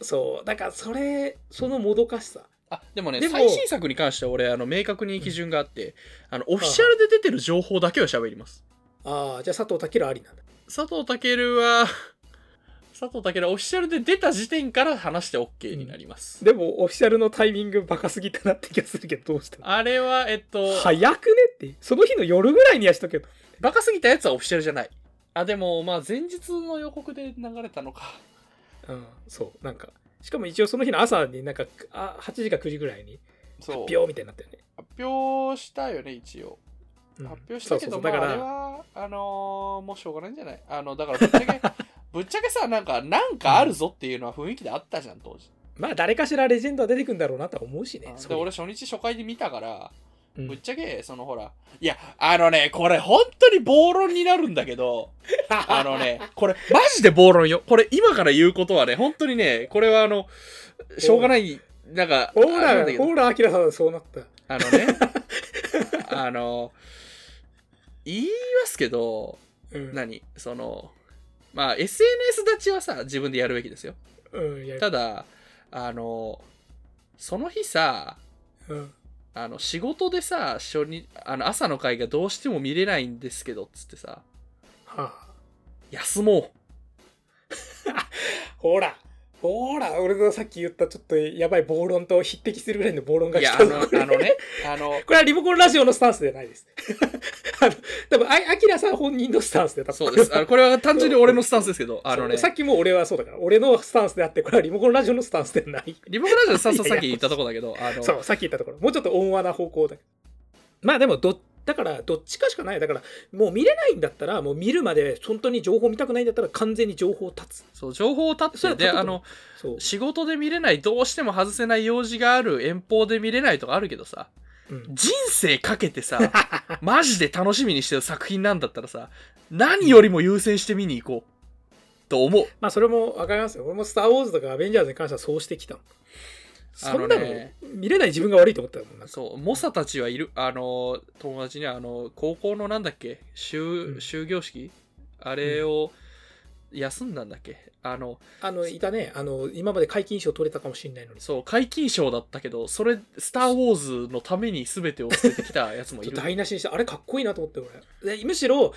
そそう、だからそれ、そのもどかしさ。あ、でもね、でも最新作に関しては俺、あの、明確に基準があって、あの、オフィシャルで出てる情報だけは喋ります。ああ、じゃあ佐藤健ありなんだ。佐藤健は、佐藤健はオフィシャルで出た時点から話して OK になります。でも、オフィシャルのタイミングバカすぎたなって気がするけど、どうしたのあれは、えっと、早くねって。その日の夜ぐらいにはしとけど。バカすぎたやつはオフィシャルじゃない。あ、でも、まあ、前日の予告で流れたのか。うん、そう、なんか。しかも一応その日の朝になんか、あ8時か9時ぐらいに、そう。ビョーみたいになったよね。発表したよね、一応。うん発表したけど、だから、は、あのーもうしょうがないんじゃない？あの、だからぶっちゃけ、ぶっちゃけさ、なんか、なんかあるぞっていうのは雰囲気であったじゃん、当時。まあ誰かしらレジェンドは出てくんだろうなとは思うしね。で、俺初日初回で見たから、うんぶっちゃけ、そのほら、いや、あのね、これ本当に暴論になるんだけど、あのね、これマジで暴論よ。これ今から言うことはね、本当にね、これはあの、しょうがない、なんか、ほら、ほら、アキラさんそうなった。あのね、あの、言いますけど、うん。何？その、まあ SNS 立ちはさ、自分でやるべきですよ。うん、ただ、あの、その日さ、うん。あの仕事でさ初日あの朝の会がどうしても見れないんですけどっつってさ。はあ。休も ほら、ほら、俺がさっき言ったちょっとやばい暴論と匹敵するぐらいの暴論うが来たいやあのあのねあの これはリモコンラジオのスタンスではないです。あの多分あアキラさん本人のスタンスで多分そうですあのこれは単純に俺のスタンスですけどあのねさっきも俺はそうだから、俺のスタンスであって、これはリモコンラジオのスタンスではない。リモコンラジオのスタンスはさっき言ったとこだけどあのそう、さっき言ったところ。もうちょっと温和な方向だけど。まあでもど、だから、どっちかしかない。だから、もう見れないんだったら、もう見るまで本当に情報見たくないんだったら、完全に情報を断つ。そう情報を立それは立つとってであの。仕事で見れないどうしても外せない用事がある遠方で見れないとかあるけどさうん人生かけてさ マジで楽しみにしてる作品なんだったらさ何よりも優先して見に行こうと思うまあそれも分かりますよ。俺もスター・ウォーズとかアベンジャーズに関してはそうしてきた。そんなの見れない自分が悪いと思ったもんなんかそう、猛者たちはいる。あの、友達には、あの、高校のなんだっけ、終うん終業式？あれを休んだんだっけ？あの、あの、いたね。あの、今まで皆勤賞取れたかもしれないのに。そう、解禁賞だったけど、それ、スター・ウォーズのために全てを捨ててきたやつもいる と。台無しにして、あれかっこいいなと思って俺。でむしろ、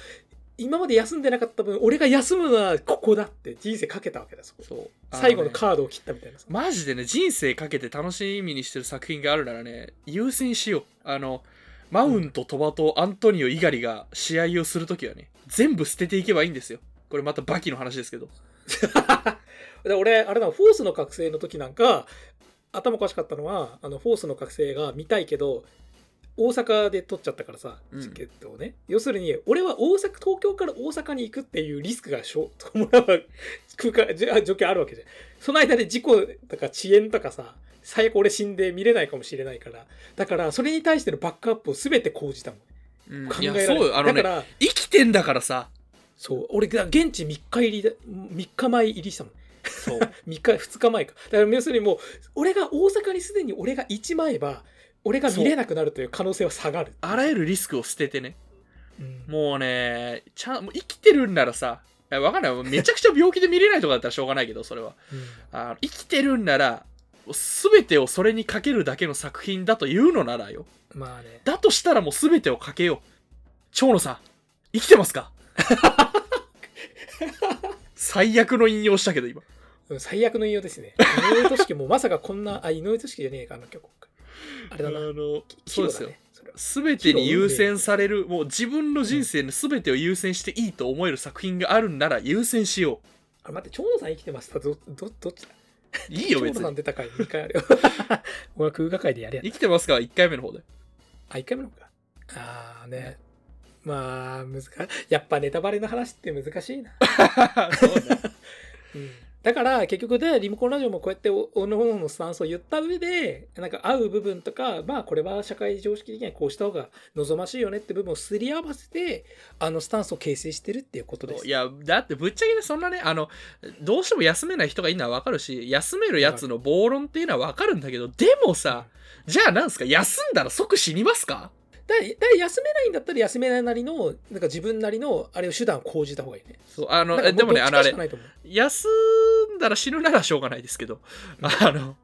今まで休んでなかった分、俺が休むのはここだって人生かけたわけだ、そこ。そう。最後のーカードを切ったみたいなさ。マジでね、人生かけて楽しみにしてる作品があるならね、優先しよう。あの、マウント、トバとアントニオ、イガリが試合をするときはね、全部捨てていけばいいんですよ。これまたバキの話ですけど。で俺、あれだ、フォースの覚醒の時なんか、頭おかしかったのは、あの、フォースの覚醒が見たいけど、大阪で取っちゃったからさうん。チケットをね、要するに俺は大阪東京から大阪に行くっていうリスクがしょ 伴う空間じゃ状況あるわけじゃん。その間で事故とか遅延とかさ最悪俺死んで見れないかもしれないから。だからそれに対してのバックアップを全て講じたもん。うん。考えられそうよ。あのねだから生きてんだからさ。そう。俺が現地3日入りで3日前入りしたもん。そう。3日2日前か。だから要するにもう俺が大阪にすでに俺が行っちまえば俺が見れなくなるという可能性は下がる。あらゆるリスクを捨ててね。うん。もうねちゃんもう生きてるんならさいやわかんない。めちゃくちゃ病気で見れないとかだったらしょうがないけどそれは。あの生きてるんなら全てをそれにかけるだけの作品だというのならよ。まあね。だとしたらもう全てをかけよう。長野さん生きてますか？最悪の引用したけど今。うん最悪の引用ですね。井上俊樹もまさかこんなあ井上俊樹じゃねえかあの曲あれだな。あのキそうですよ。全てに優先されるもう自分の人生の全てを優先していいと思える作品があるんなら優先しよあ待って長野さん生きてますど どどっちだ？ういいよ別に。長野さん出た回2回あるよ俺は 空画会でやれや生きてますか？1回目の方で。あ1回目の方か。ああね。まあ難しい。やっぱネタバレの話って難しいな。そうねうんだから結局でリモコンラジオもこうやっておおのおののスタンスを言った上でなんか合う部分とかまあこれは社会常識的にはこうした方が望ましいよねって部分をすり合わせてあのスタンスを形成してるっていうことです。いやだってぶっちゃけねそんなねあのどうしても休めない人がいるのは分かるし休めるやつの暴論っていうのは分かるんだけどでもさじゃあなんすか？休んだら即死にますか？だ休めないんだったら休めないなりのなんか自分なりのあれを手段を講じた方がいいね。そうあのでもねあのあれ休んだら死ぬならしょうがないですけど、あの、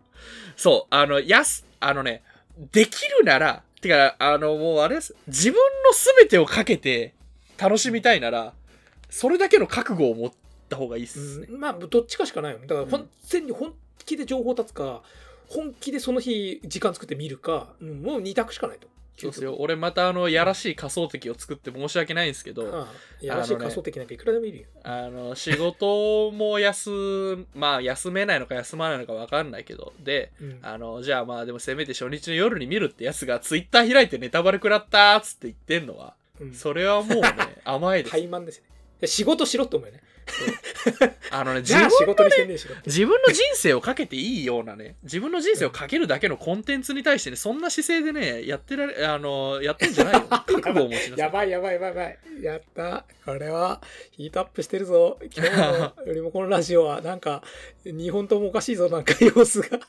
そう、あの、やす、あのね、できるなら、てか、あの、もうあれです、自分の全てをかけて楽しみたいなら、それだけの覚悟を持った方がいいっすね。うん、まあどっちかしかないよね。だからうん。本全に本気で情報立つか本気でその日時間作って見るか、うんもう2択しかないとそうですよ。俺またあの、やらしい仮想敵を作って申し訳ないんですけど、ああやらしい仮想的なんかいくらでもいるよ、あの、仕事も休、まあ、休めないのか休まないのか分かんないけど、で、うん。あの、じゃあまあでもせめて初日の夜に見るってやつがツイッター開いてネタバレ食らったーっつって言ってんのは、うん。それはもうね、甘いです。怠慢ですね。で仕事しろって思うよねあのね、自じゃ分あ仕事にしてんねえしろって自分の人生をかけていいようなね、自分の人生をかけるだけのコンテンツに対してね、そんな姿勢でね、やってられ、あの、やってんじゃないよ。覚悟を持ちなさい。やばいやばいやばいやばい。やった。これはヒートアップしてるぞ。今日のリモコンラジオはなんか2本ともおかしいぞなんか様子が。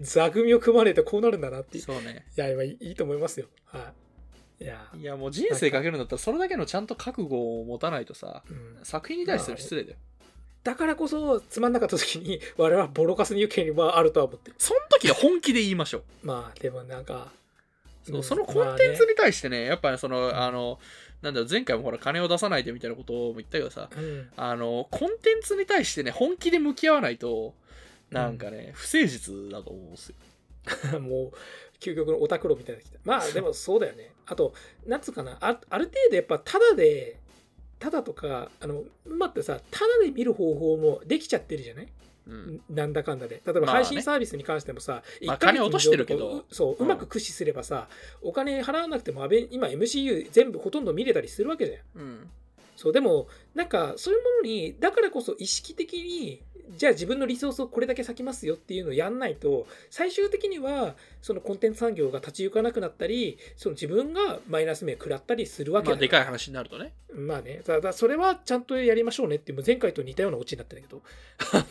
座組を組まれてこうなるんだなっていう。そうね。いやいいいいと思いますよ。はいいや。いや、もう人生かけるんだったら、それだけのちゃんと覚悟を持たないとさ、うん。作品に対する失礼だよ。だからこそつまんなかった時に我々はボロカスに言う権利はあるとは思ってる。その時は本気で言いましょう。まあでもなんかそううんそのコンテンツに対してね、やっぱりその、あの、なんだろう、前回もほら、金を出さないでみたいなことも言ったけどさ、うん。あの、コンテンツに対してね、本気で向き合わないと、なんかね、不誠実だと思うんですよ。もう究極のオタクロみたいなまあでもそうだよね。あとなんつうかな。あある程度やっぱタダでタダとかあの待ってさタダで見る方法もできちゃってるじゃない？うん。なんだかんだで。例えば配信サービスに関してもさ、まあ一ヶ月金落としてるけど。そううまく駆使すればさ、お金払わなくても今 MCU 全部ほとんど見れたりするわけじゃん。うん。そうでもなんかそういうものにだからこそ意識的にじゃあ自分のリソースをこれだけ割きますよっていうのをやんないと最終的にはそのコンテンツ産業が立ち行かなくなったりその自分がマイナス面食らったりするわけまあ、だでかい話になるとね。まあねただそれはちゃんとやりましょうねってもう前回と似たようなオチになってるんだけど。あ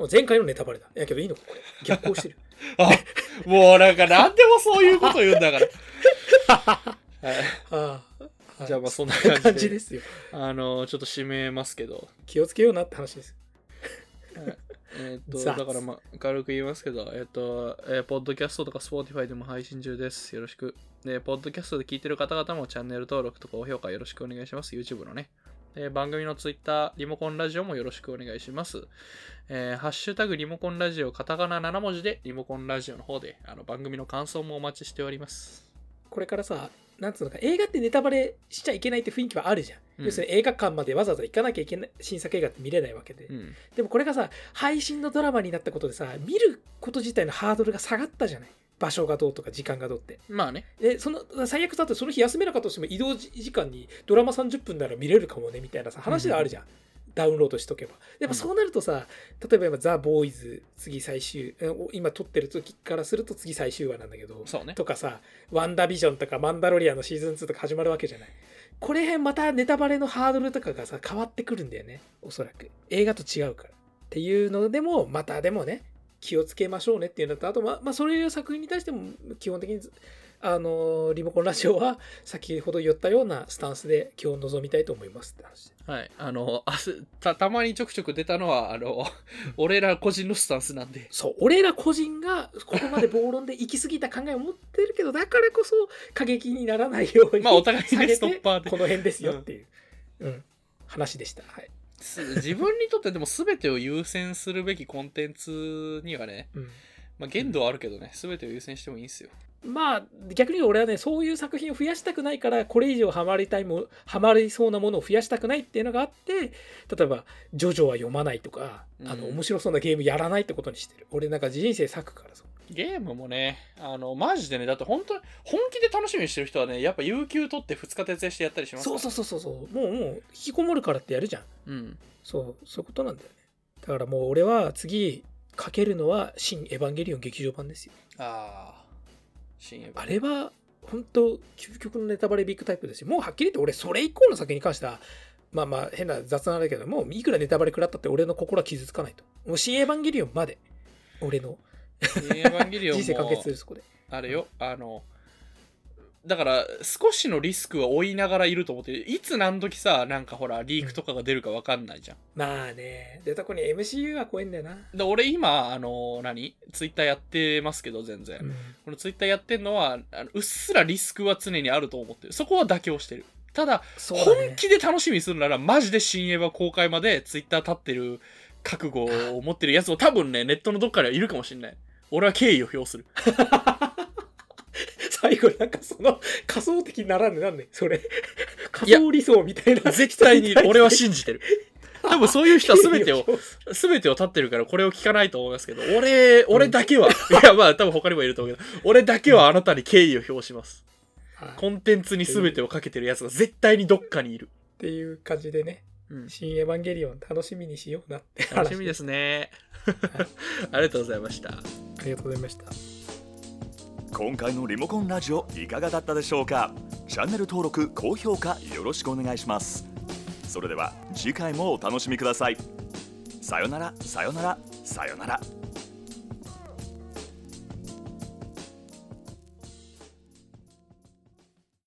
の前回のネタバレだ。いやけどいいの？かこれ。逆行してる。あ、もうなんか何でもそういうこと言うんだから。はい、ああじゃあまあそんな感じですよあの、ちょっと締めますけど。気をつけようなって話ですえっと、雑だからまあ、軽く言いますけど、えっと、えーポッドキャストとか Spotify でも配信中です。よろしく。で、ポッドキャストで聞いてる方々もチャンネル登録とか高評価よろしくお願いします。YouTube のね。で番組の Twitter、リモコンラジオもよろしくお願いします。えーハッシュタグリモコンラジオ、カタカナ7文字でリモコンラジオの方であの番組の感想もお待ちしております。これからさなんつうのか映画ってネタバレしちゃいけないって雰囲気はあるじゃん、うん。要するに映画館までわざわざ行かなきゃいけない新作映画って見れないわけで、うん。でもこれがさ配信のドラマになったことでさ見ること自体のハードルが下がったじゃない？場所がどうとか時間がどうって。まあね。でその最悪だってその日休めなかったとしても移動時間にドラマ30分なら見れるかもねみたいなさ話があるじゃん、ダウンロードしとけば。やっぱそうなるとさ、例えば今「ザ・ボーイズ」次最終え今撮ってる時からすると次最終話なんだけどそうね。とかさ「ワンダービジョン」とか「マンダロリアン」のシーズン2とか始まるわけじゃない。これ辺またネタバレのハードルとかがさ変わってくるんだよね。おそらく。映画と違うから。っていうのでもまたでもね気をつけましょうねっていうのとあとまあ、まあ、そういう作品に対しても基本的にあのリモコンラジオは 先ほど言ったようなスタンスで今日臨みたいと思いますって話。はい。あのあすたたまにちょくちょく出たのはあの 俺ら個人のスタンスなんで。そう俺ら個人がここまで暴論で行き過ぎた考えを持ってるけどだからこそ過激にならないようにまあお互いね下げてストッパーで。この辺ですよっていう、うん。話でした。はい、す自分にとってでも全てを優先するべきコンテンツにはね、うん。まあ、限度はあるけどね全てを優先してもいいんですよまあ逆に俺はねそういう作品を増やしたくないからこれ以上ハマりたいもハマりそうなものを増やしたくないっていうのがあって例えば「ジョジョは読まない」とか、あのうん面白そうなゲームやらないってことにしてる。俺なんか人生割くからさ。ゲームもねあのマジでねだって本当に本気で楽しみにしてる人はねやっぱ有給取って2日徹夜してやったりしますそうそうそうそうそう。もうもう引きこもるからってやるじゃん。ううん。そうそういうことなんだよね。だからもう俺は次かけるのは「新エヴァンゲリオン劇場版」ですよ。あああれは本当究極のネタバレビッグタイプですよ。もうはっきり言って俺それ以降の作品に関してはまあまあ変な雑談だけどもういくらネタバレ食らったって俺の心は傷つかないと。もう新エヴァンゲリオンまで俺の。新エヴァンゲリオン人生完も結するそこで。あれよあのだから少しのリスクは負いながらいると思ってるいつ何時さなんかほらリークとかが出るか分かんないじゃん、まあね。でとこに MCU は怖いんだよな、で俺今あの何？ツイッターやってますけど全然、うん。このツイッターやってんのはあのうっすらリスクは常にあると思ってる。そこは妥協してる。ただね。本気で楽しみにするならマジで新エヴァ公開までツイッター立ってる覚悟を持ってるやつも多分ねネットのどっかにはいるかもしれない。俺は敬意を表する 最後なんかその仮想的にならんねなんねそれ。仮想理想みたいな。絶対に俺は信じてる。多分そういう人は全てを全てを立ってるからこれを聞かないと思いますけど俺俺だけは、いやまあ多分他にもいると思うけど俺だけはあなたに敬意を表します。はい。コンテンツに全てをかけてるやつが絶対にどっかにいる、っていう感じでねうん。新エヴァンゲリオン楽しみにしようなって話楽しみですね。ありがとうございました。ありがとうございました今回のリモコンラジオいかがだったでしょうか？チャンネル登録高評価よろしくお願いします。それでは次回もお楽しみください。さよならさよならさよなら。